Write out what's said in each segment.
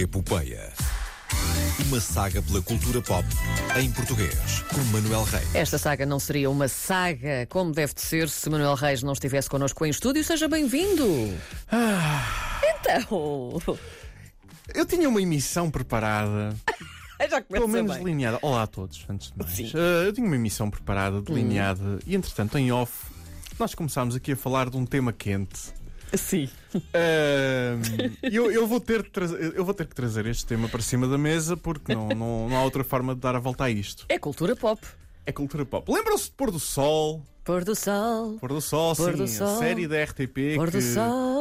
Epopeia. Uma saga pela cultura pop em português, com Manuel Reis. Esta saga não seria uma saga como deve de ser se Manuel Reis não estivesse connosco em estúdio. Seja bem-vindo! Então, Eu tinha uma emissão preparada, já pelo menos bem. delineada. Olá a todos, antes de mais. Eh, eu tinha uma emissão preparada, delineada, e entretanto, em off, nós começámos aqui a falar de um tema quente. Sim. E eu, eu vou ter eu vou ter que trazer este tema para cima da mesa porque não, não, não há outra forma de dar a volta a isto. É cultura pop. É cultura pop. Lembram-se de Pôr do Sol? Pôr do sol. Pôr do Sol, Pôr sim, do a Sol. série da RTP Pôr que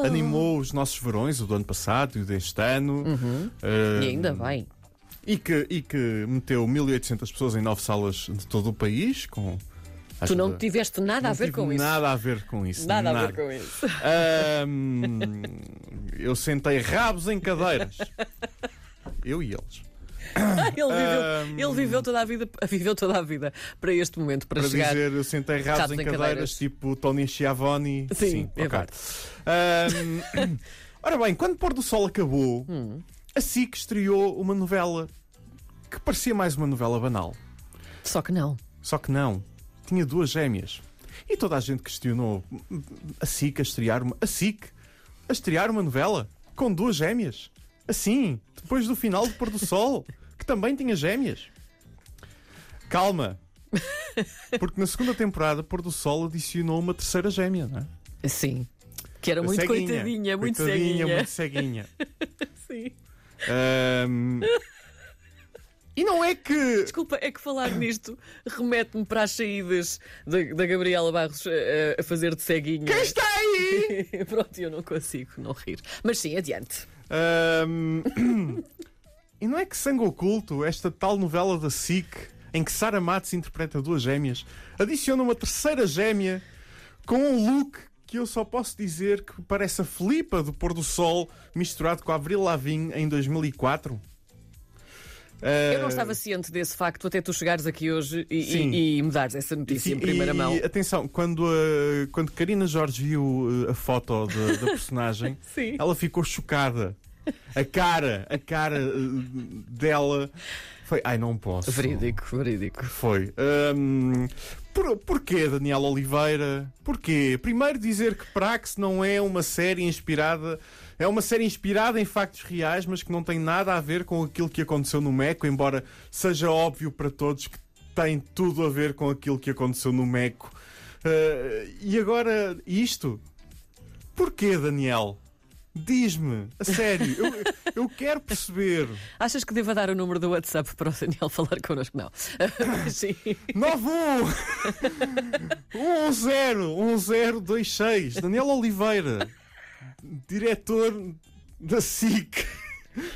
animou os nossos verões, o do ano passado e o deste ano. Uhum. E ainda bem. E que, e que meteu 1800 pessoas em nove salas de todo o país com. Tu não ajuda- tiveste nada a ver com isso. Nada a ver com isso. Nada a ver com isso. Eu sentei rabos em cadeiras. Eu e eles. ele, viveu, Ahm. ele viveu toda a vida, viveu toda a vida para este momento, para, Para chegar. dizer, eu sentei rabos, em em cadeiras, cadeiras. tipo Tony Schiavone. Sim, é ok. verdade. Ahm, ora bem, quando Pôr do Sol acabou, Hum. a SIC estreou uma novela que parecia mais uma novela banal. Só que não. Só que não. Tinha duas gêmeas. E toda a gente questionou a SIC a estrear uma. A SIC a estrear uma novela com duas gêmeas. Assim, depois do final do Pôr do Sol, que também tinha gêmeas. Calma. Porque na segunda temporada, Pôr do Sol adicionou uma terceira gêmea, não é? Sim. Que era muito Ceguinha. coitadinha, muito Coitadinha, ceguinha. muito ceguinha. Sim. Ahm, E não é que. Desculpa, é que falar nisto remete-me para as saídas da, da Gabriela Barros eh, a fazer de ceguinha. Quem está aí? Pronto, eu não consigo não rir. Mas sim, adiante. Ahm, E não é que Sangue Oculto, esta tal novela da SIC, em que Sara Matos interpreta duas gêmeas, adiciona uma terceira gêmea com um look que eu só posso dizer que parece a Filipa do Pôr do Sol misturado com a Avril Lavigne em 2004? Eu não estava ciente desse facto até tu chegares aqui hoje e, e, e me dares essa notícia em primeira mão. Atenção, quando a, quando Karina Jorge viu uh, a foto da, da personagem, ela ficou chocada. A cara, a cara uh, dela foi. Ai, não posso. Verídico, verídico. Foi. Hum, por, porquê, Daniel Oliveira? Porquê? Primeiro dizer que Prax não é uma série inspirada. É uma série inspirada em factos reais, mas que não tem nada a ver com aquilo que aconteceu no Meco, embora seja óbvio para todos que tem tudo a ver com aquilo que aconteceu no Meco. Uh, e agora, isto? Porquê, Daniel? Diz-me, a sério, eu, eu quero perceber. Achas que devo dar o número do WhatsApp para o Daniel falar connosco? Não. sim. 91 101026 Daniel Oliveira, diretor da SIC.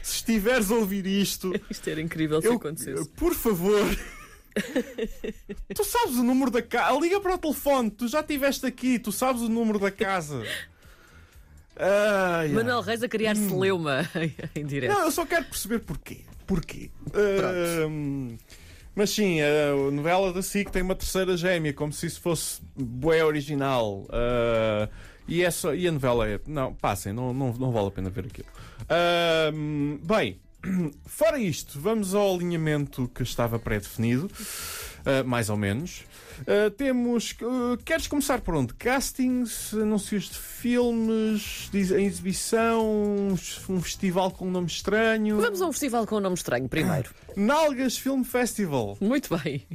Se estiveres a ouvir isto, Isto era incrível se eu, acontecesse. por favor. Tu sabes o número da casa. Liga para o telefone, tu já estiveste aqui, tu sabes o número da casa. Manuel Reis a criar Hum. celeuma em direto. Não, eu só quero perceber porquê. Porquê? Mas sim, a novela da SIC tem uma terceira gêmea, como se isso fosse bué original. Ah, e, é só- e a novela é. Não, passem, não, não, não vale a pena ver aquilo. Ahm, bem, fora isto, vamos ao alinhamento que estava pré-definido, ah, mais ou menos. Ah, temos. ah, queres começar por onde? Castings, anúncios de filmes, diz- em exibição, um, um festival com um nome estranho. Vamos a um festival com um nome estranho primeiro. Nalgas Film Festival. Muito bem.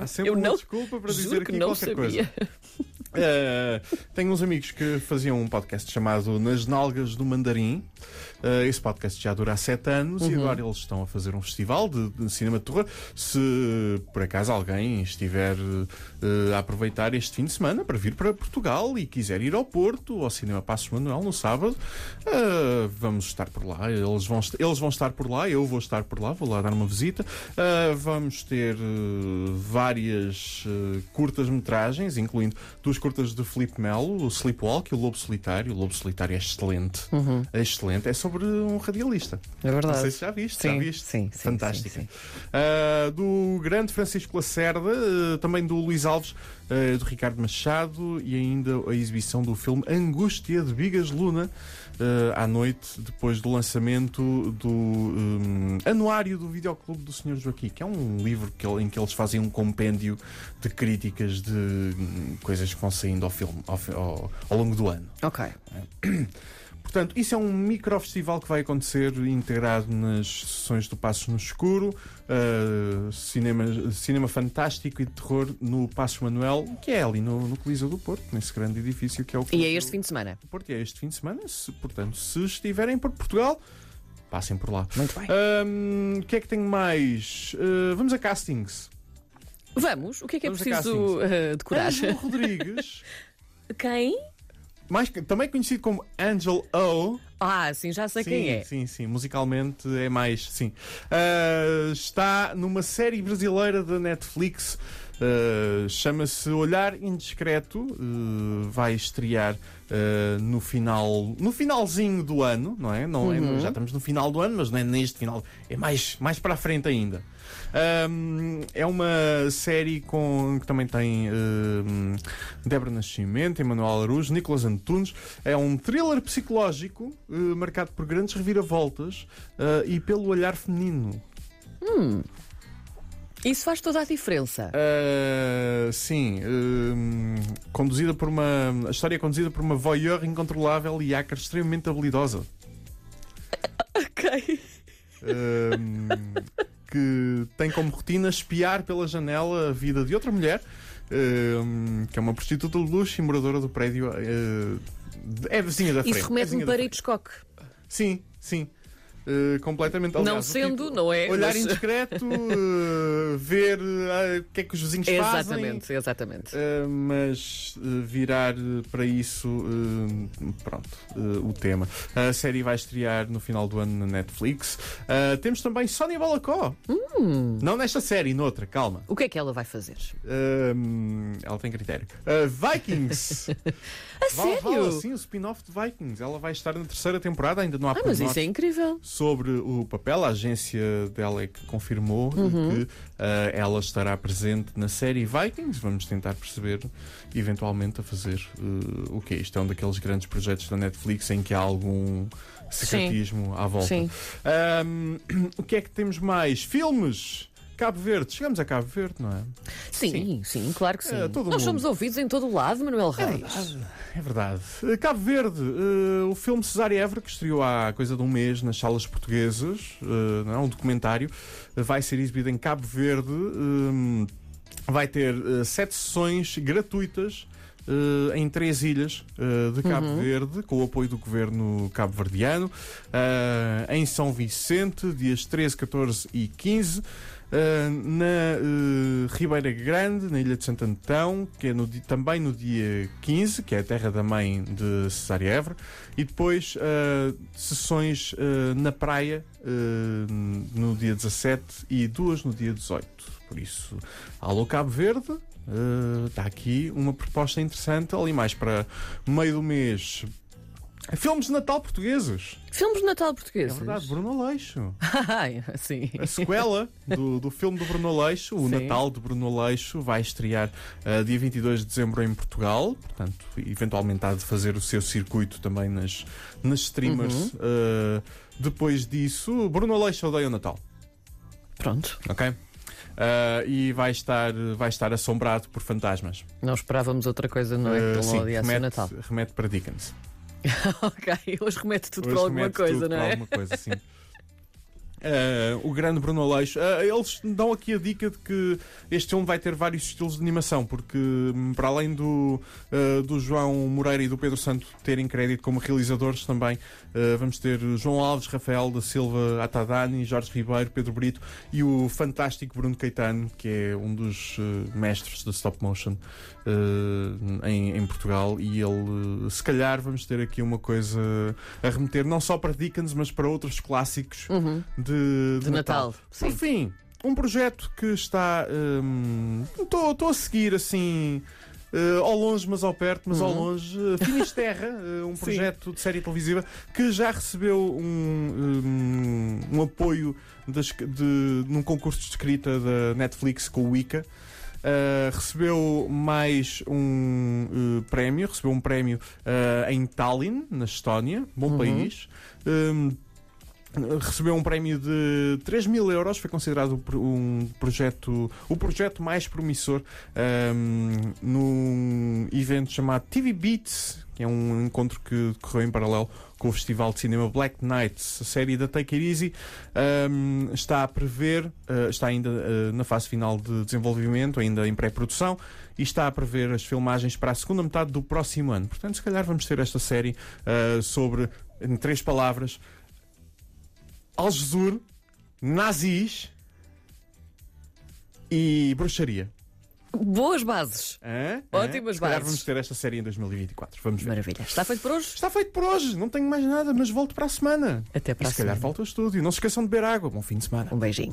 Há sempre Eu uma não- desculpa para dizer aqui não qualquer sabia. coisa. Uh, tenho uns amigos que faziam um podcast chamado Nas Nalgas do Mandarim. Uh, esse podcast já dura há sete anos Uhum. e agora eles estão a fazer um festival de, de cinema de terror. Se por acaso alguém estiver uh, a aproveitar este fim de semana para vir para Portugal e quiser ir ao Porto, ao Cinema Passos Manuel, no sábado, uh, vamos estar por lá. Eles vão, eles vão estar por lá, eu vou estar por lá, vou lá dar uma visita. Vamos ter várias curtas-metragens, incluindo duas curtas de Filipe Melo, o Sleepwalk e o Lobo Solitário. O Lobo Solitário é excelente. É excelente. É sobre um radialista. É verdade. Não sei se já viste. Sim, já viste? sim, sim, Fantástica. sim. Uh, do grande Francisco Lacerda, uh, também do Luís Alves, eh, do Ricardo Machado e ainda a exibição do filme Angústia de Bigas Luna eh, à noite, depois do lançamento do hum, Anuário do Videoclube do Sr. Joaquim, que é um livro que em que eles fazem um compêndio de críticas de hum, coisas que vão saindo ao filme ao, ao- ao longo do ano. Ok. Portanto, isso é um micro-festival que vai acontecer integrado nas sessões do Passos no Escuro, uh, cinema, cinema fantástico e de terror no Passos Manuel, que é ali no, no Coliseu do Porto, nesse grande edifício que é o E é este fim de semana. do Porto. E é este fim de semana. Se, portanto, se estiverem por Portugal, passem por lá. Muito bem. Um, O que é que tenho mais? Uh, vamos a castings. Vamos. O que é que é Vamos a preciso uh, decorar? Ângelo Rodrigues, Quem? Mais, também conhecido como Angel O. Ah, sim, já sei sim, quem é. Sim, sim, musicalmente é mais, sim. Ah, está numa série brasileira da Netflix, ah, chama-se Olhar Indiscreto, ah, vai estrear ah, no final, no finalzinho do ano, não é? Não é Uhum. já estamos no final do ano, mas não é neste final, é mais, mais para a frente ainda. Ahm, é uma série com que também tem ahm, Débora Nascimento, Emanuel Araújo, Nicolas Antunes. É um thriller psicológico eh, marcado por grandes reviravoltas eh, e pelo olhar feminino. Isso faz toda a diferença. Sim, conduzida por uma. A história é conduzida por uma voyeur incontrolável e hacker extremamente habilidosa. Ok. Ahm, que tem como rotina espiar pela janela a vida de outra mulher, ahm, que é uma prostituta de luxo e moradora do prédio. de- é vizinha da frente. Isso remete-me para. Hitchcock. Sim, sim. Uh, completamente Não aliás, o sendo, tipo, não é? Olhar Mas- indiscreto, uh, ver uh, o que é que os vizinhos fazem. Exatamente, exatamente. Mas virar para isso, pronto, o tema. A série vai estrear no final do ano na Netflix. Temos também Sónia Balacó. Hum. Não nesta série, noutra, calma. O que é que ela vai fazer? Ela tem critério. Vikings. A sério? Vala, sim, o spin-off de Vikings. Ela vai estar na terceira temporada, ainda não há Ah, mas isso é incrível. Sobre o papel. A agência dela é que confirmou Uhum. que ah, ela estará presente na série Vikings. Vamos tentar perceber, eventualmente, a fazer ah, o que é isto. É um daqueles grandes projetos da Netflix em que há algum secretismo à volta. Sim. Ahm, o que é que temos mais? Filmes! Cabo Verde. Chegamos a Cabo Verde, não é? Sim, sim, claro que sim. É, Nós mundo. somos ouvidos em todo o lado, Manuel Reis. É verdade. Eh, Cabo Verde, eh, o filme Cesária Évora, que estreou há coisa de um mês nas salas portuguesas, eh, não é? um documentário, vai ser exibido em Cabo Verde. eh, vai ter eh, sete sessões gratuitas. eh, em três ilhas eh, de Cabo Verde, com o apoio do governo cabo-verdiano, em São Vicente, dias 13, 14 e 15. Uh, na uh, Ribeira Grande, na Ilha de Santo Antão, que é no também no dia 15, que é a terra da mãe de Cesária Évora, e depois uh, sessões uh, na praia no dia 17 e duas no dia 18. Por isso, alô Cabo Verde, está aqui uma proposta interessante, ali mais para meio do mês. Filmes de Natal portugueses. Filmes de Natal É portugueses. verdade, Bruno Aleixo. Ai, sim. A sequela do, do filme do Bruno Aleixo, o Sim. Natal de Bruno Aleixo, vai estrear uh, dia 22 de dezembro em Portugal. Portanto, eventualmente há de fazer o seu circuito também nas, nas streamers. Uhum. Uh, depois disso, Bruno Aleixo odeia o Natal. Pronto. Ok? Uh, e vai estar, vai estar assombrado por fantasmas. Não esperávamos outra coisa, não é? Uh, sim, remete, Natal. remete para Dickens. ok, hoje remete tudo Hoje para alguma coisa, tudo não para é? alguma coisa, sim. Eh, o grande Bruno Aleixo. Eh, eles dão aqui a dica de que este filme vai ter vários estilos de animação, porque hum, para além do, eh, do João Moreira e do Pedro Santo terem crédito como realizadores também, vamos ter João Alves, Rafael da Silva Atadani, Jorge Ribeiro, Pedro Brito e o fantástico Bruno Caetano, que é um dos mestres da stop motion em, em Portugal. E ele, se calhar, vamos ter aqui uma coisa a remeter não só para Dickens, mas para outros clássicos Uhum. De, de De Natal, Por sim. fim, um projeto que está. Estou a seguir assim. eh, ao longe, mas ao perto, mas ao longe. Uh, Finisterra, eh, um projeto de série televisiva que já recebeu um, um, um apoio das- de, num concurso de escrita da Netflix com o Wicca. Uh, recebeu mais um uh, prémio, recebeu um prémio uh, em Tallinn, na Estónia, bom país. Um, recebeu um prémio de 3 mil euros, foi considerado um projeto, o projeto mais promissor um, num evento chamado TV Beats, que é um encontro que decorreu em paralelo com o Festival de Cinema Black Nights. A série da Take It Easy um, está a prever, uh, está ainda uh, na fase final de desenvolvimento, ainda em pré-produção, e está a prever as filmagens para a segunda metade do próximo ano. Portanto, se calhar vamos ter esta série uh, sobre, em três palavras, Algesur, nazis e bruxaria. Boas bases. Hã? Ótimas Se calhar bases. vamos ter esta série em 2024. Vamos ver. Maravilha. Está feito por hoje? Está feito por hoje. Não tenho mais nada, mas volto para a semana. Até para e a se calhar semana. volto ao estúdio. Não se esqueçam de beber água. Bom fim de semana. Um beijinho.